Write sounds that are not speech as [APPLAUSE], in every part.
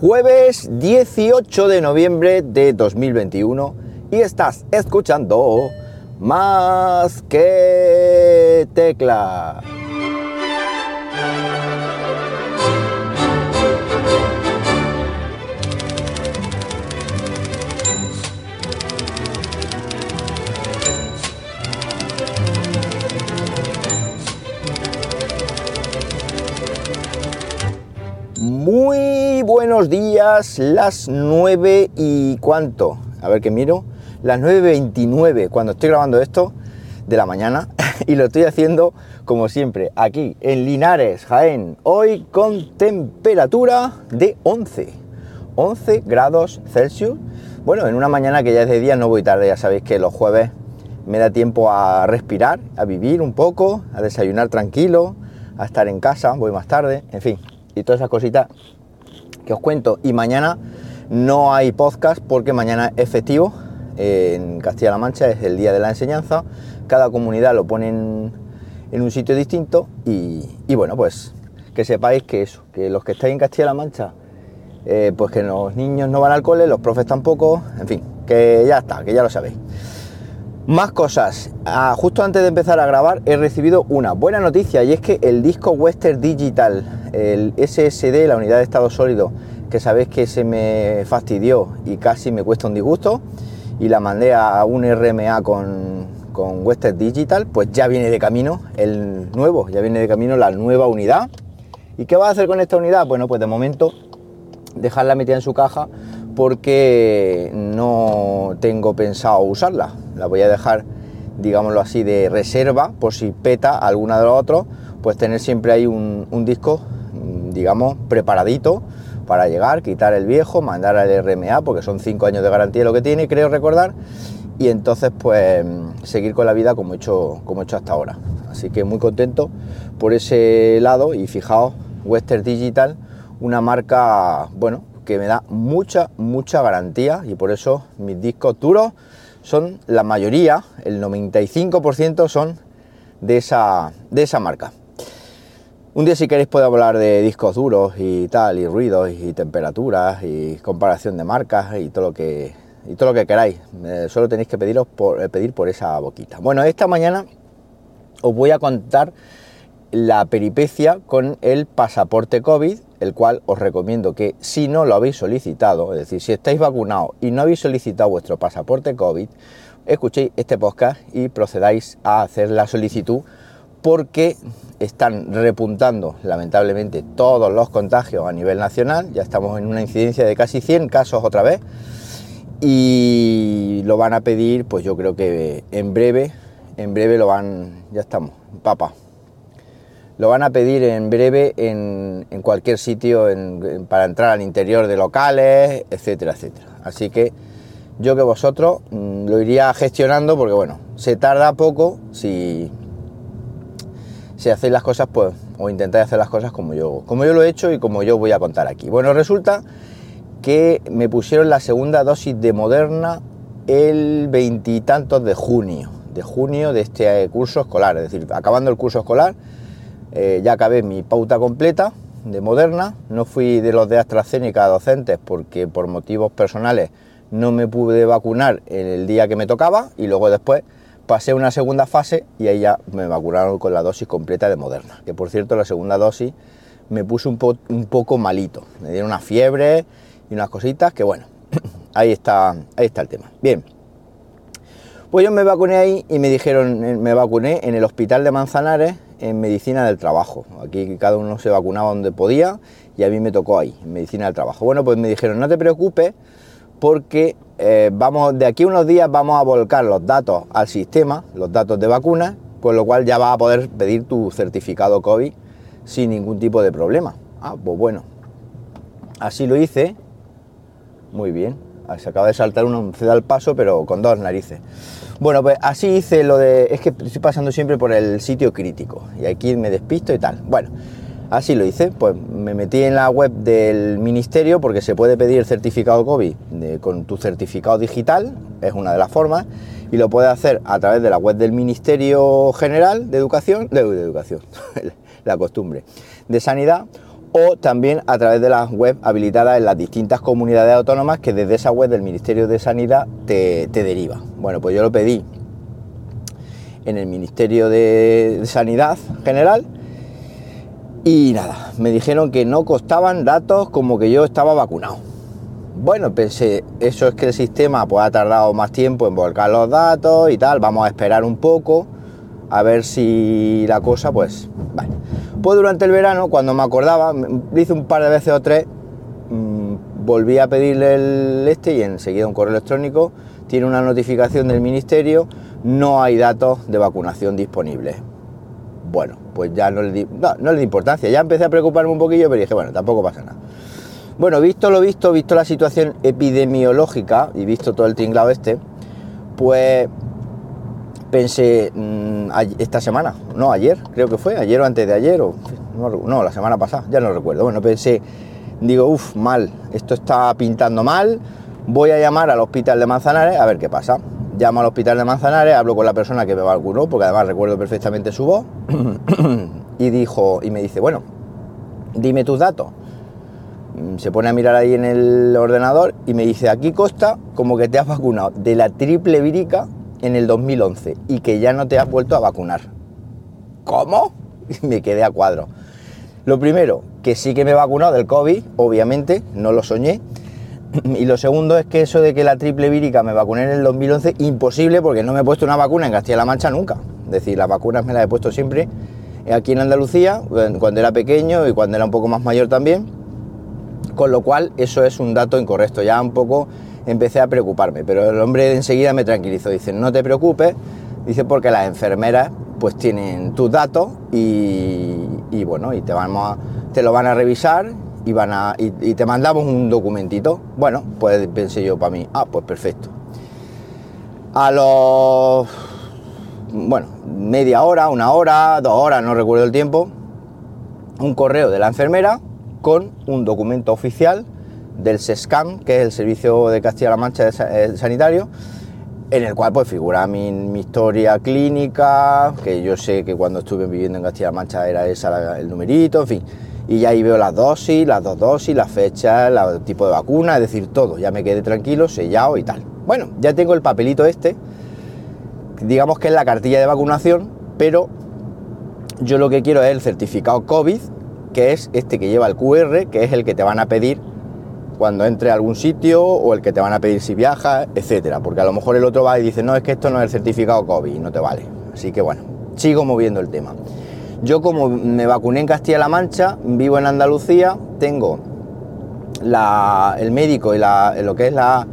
jueves 18 de noviembre de 2021 y estás escuchando más que tecla. Muy buenos días, las 9 y cuánto. A ver que miro. Las 9.29 cuando estoy grabando esto de la mañana [LAUGHS] y lo estoy haciendo como siempre aquí en Linares, Jaén. Hoy con temperatura de 11. 11 grados Celsius. Bueno, en una mañana que ya es de día no voy tarde, ya sabéis que los jueves me da tiempo a respirar, a vivir un poco, a desayunar tranquilo, a estar en casa, voy más tarde, en fin, y todas esas cositas que os cuento. Y mañana no hay podcast porque mañana es festivo en Castilla-La Mancha, es el día de la enseñanza. Cada comunidad lo pone en, un sitio distinto y, bueno, pues que sepáis que eso, que los que estáis en Castilla-La Mancha, eh, pues que los niños no van al cole, los profes tampoco, en fin, que ya está, que ya lo sabéis. Más cosas. Ah, justo antes de empezar a grabar he recibido una buena noticia y es que el disco Western Digital, el SSD, la unidad de estado sólido, que sabéis que se me fastidió y casi me cuesta un disgusto, y la mandé a un RMA con, con Western Digital, pues ya viene de camino el nuevo, ya viene de camino la nueva unidad. ¿Y qué va a hacer con esta unidad? Bueno, pues de momento dejarla metida en su caja porque no tengo pensado usarla. La voy a dejar, digámoslo así, de reserva por si peta alguna de los otros, pues tener siempre ahí un, disco, digamos, preparadito para llegar, quitar el viejo, mandar al RMA, porque son 5 años de garantía lo que tiene, creo recordar, y entonces pues seguir con la vida como he hecho, como he hecho hasta ahora. Así que muy contento por ese lado y fijaos, Western Digital, una marca, bueno, que me da mucha, mucha garantía y por eso mis discos duros son la mayoría, el 95% son de esa, de esa marca. Un día si queréis puedo hablar de discos duros y tal, y ruidos y temperaturas y comparación de marcas y todo lo que, y todo lo que queráis. Eh, solo tenéis que pediros por, eh, pedir por esa boquita. Bueno, esta mañana os voy a contar la peripecia con el pasaporte COVID el cual os recomiendo que si no lo habéis solicitado, es decir, si estáis vacunados y no habéis solicitado vuestro pasaporte COVID, escuchéis este podcast y procedáis a hacer la solicitud porque están repuntando lamentablemente todos los contagios a nivel nacional, ya estamos en una incidencia de casi 100 casos otra vez. Y lo van a pedir, pues yo creo que en breve, en breve lo van, ya estamos, papa, lo van a pedir en breve en, cualquier sitio para entrar al interior de locales, etcétera, etcétera. Así que yo que vosotros mm, lo iría gestionando porque bueno, se tarda poco si, si hacéis las cosas pues o intentáis hacer las cosas como yo, como yo lo he hecho y como yo voy a contar aquí. Bueno, resulta que me pusieron la segunda dosis de Moderna el veintitantos de junio, de junio de este curso escolar, es decir, acabando el curso escolar eh, ya acabé mi pauta completa de Moderna, no fui de los de AstraZeneca docentes porque por motivos personales no me pude vacunar el día que me tocaba y luego después pasé una segunda fase y ahí ya me vacunaron con la dosis completa de Moderna, que por cierto la segunda dosis me puse un, un poco malito, me dieron una fiebre y unas cositas que bueno, [CLEARS THROAT] ahí está, ahí está el tema. Bien, pues yo me vacuné ahí y me dijeron, eh, me vacuné en el hospital de Manzanares en medicina del trabajo. Aquí cada uno se vacunaba donde podía y a mí me tocó ahí, en medicina del trabajo. Bueno, pues me dijeron, no te preocupes porque eh, vamos, de aquí a unos días vamos a volcar los datos al sistema, los datos de vacunas, con lo cual ya vas a poder pedir tu certificado COVID sin ningún tipo de problema. Ah, pues bueno, así lo hice. Muy bien, se acaba de saltar un ceda al paso, pero con dos narices. Bueno, pues así hice lo de... Es que estoy pasando siempre por el sitio crítico y aquí me despisto y tal. Bueno, así lo hice. Pues me metí en la web del ministerio porque se puede pedir el certificado COVID con tu certificado digital, es una de las formas, y lo puedes hacer a través de la web del Ministerio General de Educación, de, de Educación, [LAUGHS] la costumbre, de Sanidad, o también a través de las webs habilitadas en las distintas comunidades autónomas que desde esa web del Ministerio de Sanidad te, deriva. Bueno, pues yo lo pedí en el Ministerio de, Sanidad General y nada, me dijeron que no costaban datos como que yo estaba vacunado. Bueno, pensé, eso es que el sistema pues, ha tardado más tiempo en volcar los datos y tal, vamos a esperar un poco a ver si la cosa, pues. Pues durante el verano, cuando me acordaba, hice un par de veces o tres, mm, volví a pedirle este y enseguida un correo electrónico tiene una notificación del ministerio, no hay datos de vacunación disponibles. Bueno, pues ya no le di, no, no le di importancia, ya empecé a preocuparme un poquillo, pero dije, bueno, tampoco pasa nada. Bueno, visto lo visto, visto la situación epidemiológica y visto todo el tinglado este, pues pensé mm, esta semana, no ayer, creo que fue, ayer o antes de ayer, o no, la semana pasada, ya no recuerdo. Bueno, pensé, digo, uff, mal, esto está pintando mal, voy a llamar al hospital de Manzanares a ver qué pasa. Llamo al hospital de Manzanares, hablo con la persona que me vacunó, porque además recuerdo perfectamente su voz, [COUGHS] y dijo, y me dice, bueno, dime tus datos. Mm, se pone a mirar ahí en el ordenador y me dice, aquí consta como que te has vacunado de la triple vírica en el 2011 y que ya no te has vuelto a vacunar. ¿Cómo? [LAUGHS] me quedé a cuadro. Lo primero, que sí que me he vacunado del COVID, obviamente, no lo soñé. Y lo segundo es que eso de que la triple vírica me vacuné en el 2011, imposible porque no me he puesto una vacuna en Castilla-La Mancha nunca. Es decir, las vacunas me las he puesto siempre aquí en Andalucía, cuando era pequeño y cuando era un poco más mayor también. Con lo cual, eso es un dato incorrecto. Ya un poco empecé a preocuparme, pero el hombre enseguida me tranquilizó, dice, no te preocupes, dice, porque las enfermeras pues tienen tus datos y, bueno, y te, lo van a revisar y, te mandamos un documentito. Bueno, pues pensé yo para mí, ah, pues perfecto. A los, bueno, media hora, una hora, dos horas, no recuerdo el tiempo, un correo de la enfermera con un documento oficial del SESCAM, que es el Servicio de Castilla-La Mancha de Sanitario, en el cual pues figura mi, historia clínica, que yo sé que cuando estuve viviendo en Castilla-La Mancha era esa el numerito, en fin. Y ya ahí veo las dosis, las dos dosis, la fecha, el tipo de vacuna, es decir, todo. Ya me quedé tranquilo, sellado y tal. Bueno, ya tengo el papelito este, digamos que es la cartilla de vacunación, pero yo lo que quiero es el certificado COVID, que es este que lleva el QR, que es el que te van a pedir cuando entre a algún sitio o el que te van a pedir si viajas, etcétera. Porque a lo mejor el otro va y dice, no, es que esto no es el certificado COVID no te vale. Así que bueno, sigo moviendo el tema. Yo como me vacuné en Castilla-La Mancha, vivo en Andalucía, tengo el médico y lo que es la,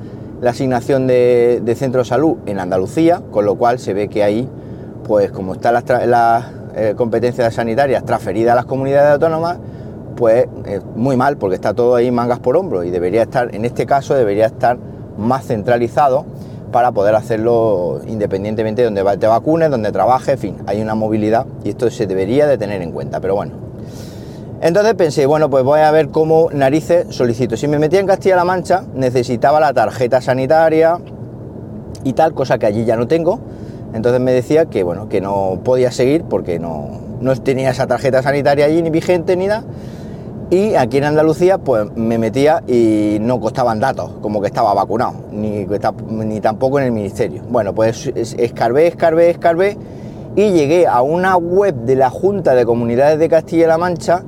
asignación de, centro de salud en Andalucía, con lo cual se ve que ahí, pues como están las, las eh, competencias sanitarias transferidas a las comunidades autónomas, pues muy mal porque está todo ahí mangas por hombro y debería estar, en este caso debería estar más centralizado para poder hacerlo independientemente de donde te vacunes, donde trabajes, en fin, hay una movilidad y esto se debería de tener en cuenta, pero bueno. Entonces pensé, bueno, pues voy a ver cómo narices solicito. Si me metía en Castilla-La Mancha, necesitaba la tarjeta sanitaria y tal, cosa que allí ya no tengo. Entonces me decía que, bueno, que no podía seguir porque no, no tenía esa tarjeta sanitaria allí ni vigente ni nada y aquí en Andalucía, pues me metía y no costaban datos, como que estaba vacunado, ni, tampoco en el ministerio. Bueno, pues escarbé, escarbé, escarbé y llegué a una web de la Junta de Comunidades de Castilla-La Mancha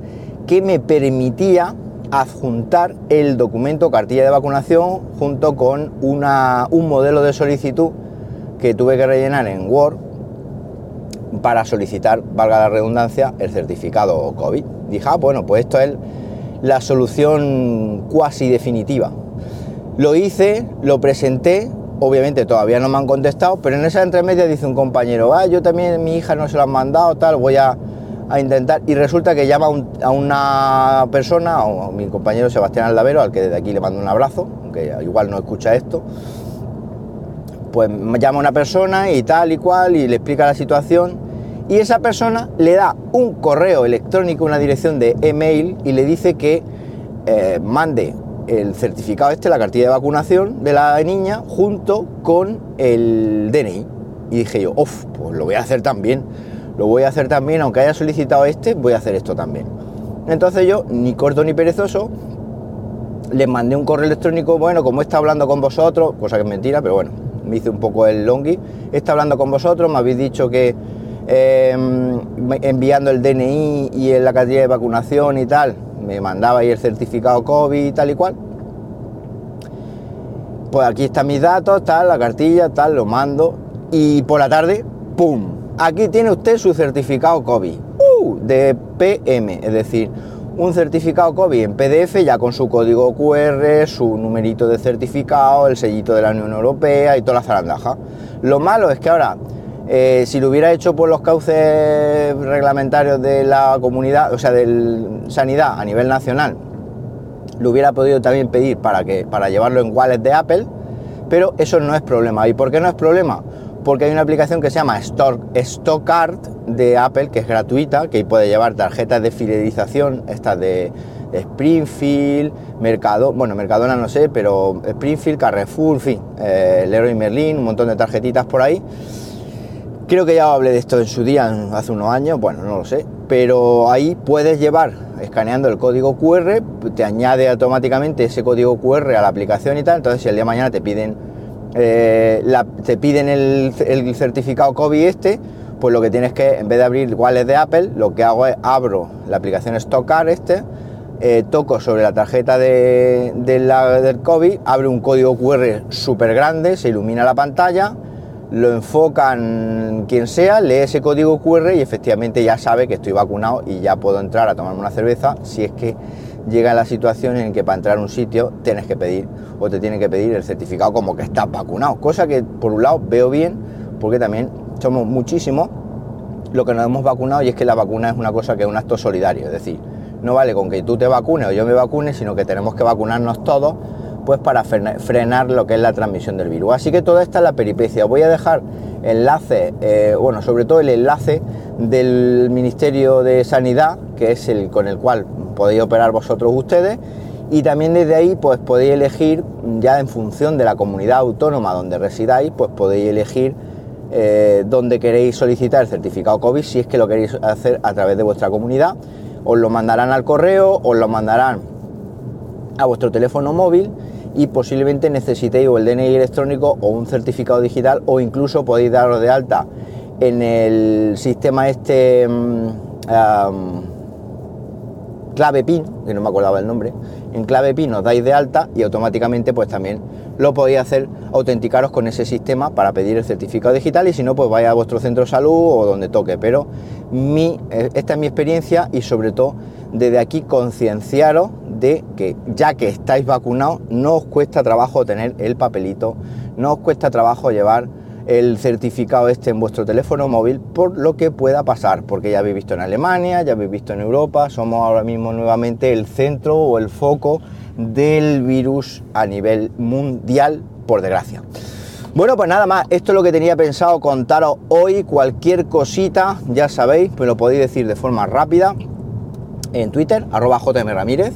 que me permitía adjuntar el documento cartilla de vacunación junto con un modelo de solicitud que tuve que rellenar en Word para solicitar, valga la redundancia, el certificado COVID. Dije, ah, bueno, pues esto es la solución cuasi definitiva. Lo hice, lo presenté, obviamente todavía no me han contestado, pero en esa entremedia dice un compañero, ah, yo también, mi hija no se lo han mandado, tal, voy a, intentar. Y resulta que llama a una persona, a mi compañero Sebastián Aldavero, al que desde aquí le mando un abrazo, aunque igual no escucha esto, pues llama a una persona y tal y cual y le explica la situación y esa persona le da un correo electrónico, una dirección de email y le dice que eh, mande el certificado este, la cartilla de vacunación de la niña junto con el DNI. Y dije yo, uff, pues lo voy a hacer también. Lo voy a hacer también, aunque haya solicitado este, voy a hacer esto también. Entonces yo, ni corto ni perezoso, les mandé un correo electrónico, bueno, como está hablando con vosotros, cosa que es mentira, pero bueno, me hice un poco el longi, está hablando con vosotros, me habéis dicho que em, enviando el DNI y la cartilla de vacunación y tal, me mandaba ahí el certificado COVID y tal y cual. Pues aquí están mis datos, tal, la cartilla, tal, lo mando. Y por la tarde, ¡pum! Aquí tiene usted su certificado COVID. ¡Uh! De PM, es decir, un certificado COVID en PDF ya con su código QR, su numerito de certificado, el sellito de la Unión Europea y toda la zarandaja. Lo malo es que ahora, eh, si lo hubiera hecho por los cauces reglamentarios de la comunidad, o sea, de sanidad a nivel nacional, lo hubiera podido también pedir para, que, para llevarlo en wallet de Apple, pero eso no es problema. ¿Y por qué no es problema? Porque hay una aplicación que se llama Stockart de Apple, que es gratuita, que puede llevar tarjetas de fidelización, estas de Springfield, Mercado, bueno, Mercadona no sé, pero Springfield, Carrefour, fin, eh, Leroy Merlin, un montón de tarjetitas por ahí. Creo que ya hablé de esto en su día, hace unos años, bueno, no lo sé, pero ahí puedes llevar, escaneando el código QR, te añade automáticamente ese código QR a la aplicación y tal, entonces si el día de mañana te piden, eh, te piden el, certificado COVID este, pues lo que tienes que, en vez de abrir iguales de Apple, lo que hago es abro la aplicación Stockcar este, eh, toco sobre la tarjeta de, del COVID, abre un código QR súper grande, se ilumina la pantalla, lo enfocan quien sea, lee ese código QR y efectivamente ya sabe que estoy vacunado y ya puedo entrar a tomarme una cerveza. Si es que llega la situación en que para entrar a un sitio tienes que pedir o te tienen que pedir el certificado como que estás vacunado, cosa que por un lado veo bien porque también somos muchísimos lo que nos hemos vacunado y es que la vacuna es una cosa que es un acto solidario, es decir, no vale con que tú te vacunes o yo me vacune, sino que tenemos que vacunarnos todos pues para frenar lo que es la transmisión del virus. Así que toda esta es la peripecia. Voy a dejar enlace, eh, bueno, sobre todo el enlace del Ministerio de Sanidad, que es el con el cual podéis operar vosotros ustedes, y también desde ahí pues podéis elegir, ya en función de la comunidad autónoma donde residáis, pues podéis elegir eh, queréis solicitar el certificado COVID, si es que lo queréis hacer a través de vuestra comunidad. Os lo mandarán al correo, os lo mandarán a vuestro teléfono móvil y posiblemente necesitéis o el DNI electrónico o un certificado digital o incluso podéis daros de alta en el sistema este mm, clave PIN, que no me acordaba el nombre, en clave PIN os dais de alta y automáticamente pues también lo podéis hacer, autenticaros con ese sistema para pedir el certificado digital y si no pues vaya a vuestro centro de salud o donde toque, pero mi, eh, esta es mi experiencia y sobre todo desde aquí concienciaros de que ya que estáis vacunados no os cuesta trabajo tener el papelito, no os cuesta trabajo llevar el certificado este en vuestro teléfono móvil por lo que pueda pasar, porque ya habéis visto en Alemania, ya habéis visto en Europa, somos ahora mismo nuevamente el centro o el foco del virus a nivel mundial, por desgracia. Bueno, pues nada más, esto es lo que tenía pensado contaros hoy, cualquier cosita, ya sabéis, pues lo podéis decir de forma rápida en Twitter, arroba JM Ramírez.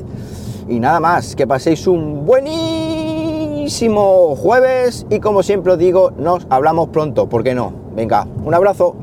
Y nada más, que paséis un buenísimo jueves y como siempre os digo, nos hablamos pronto, ¿por qué no? Venga, un abrazo.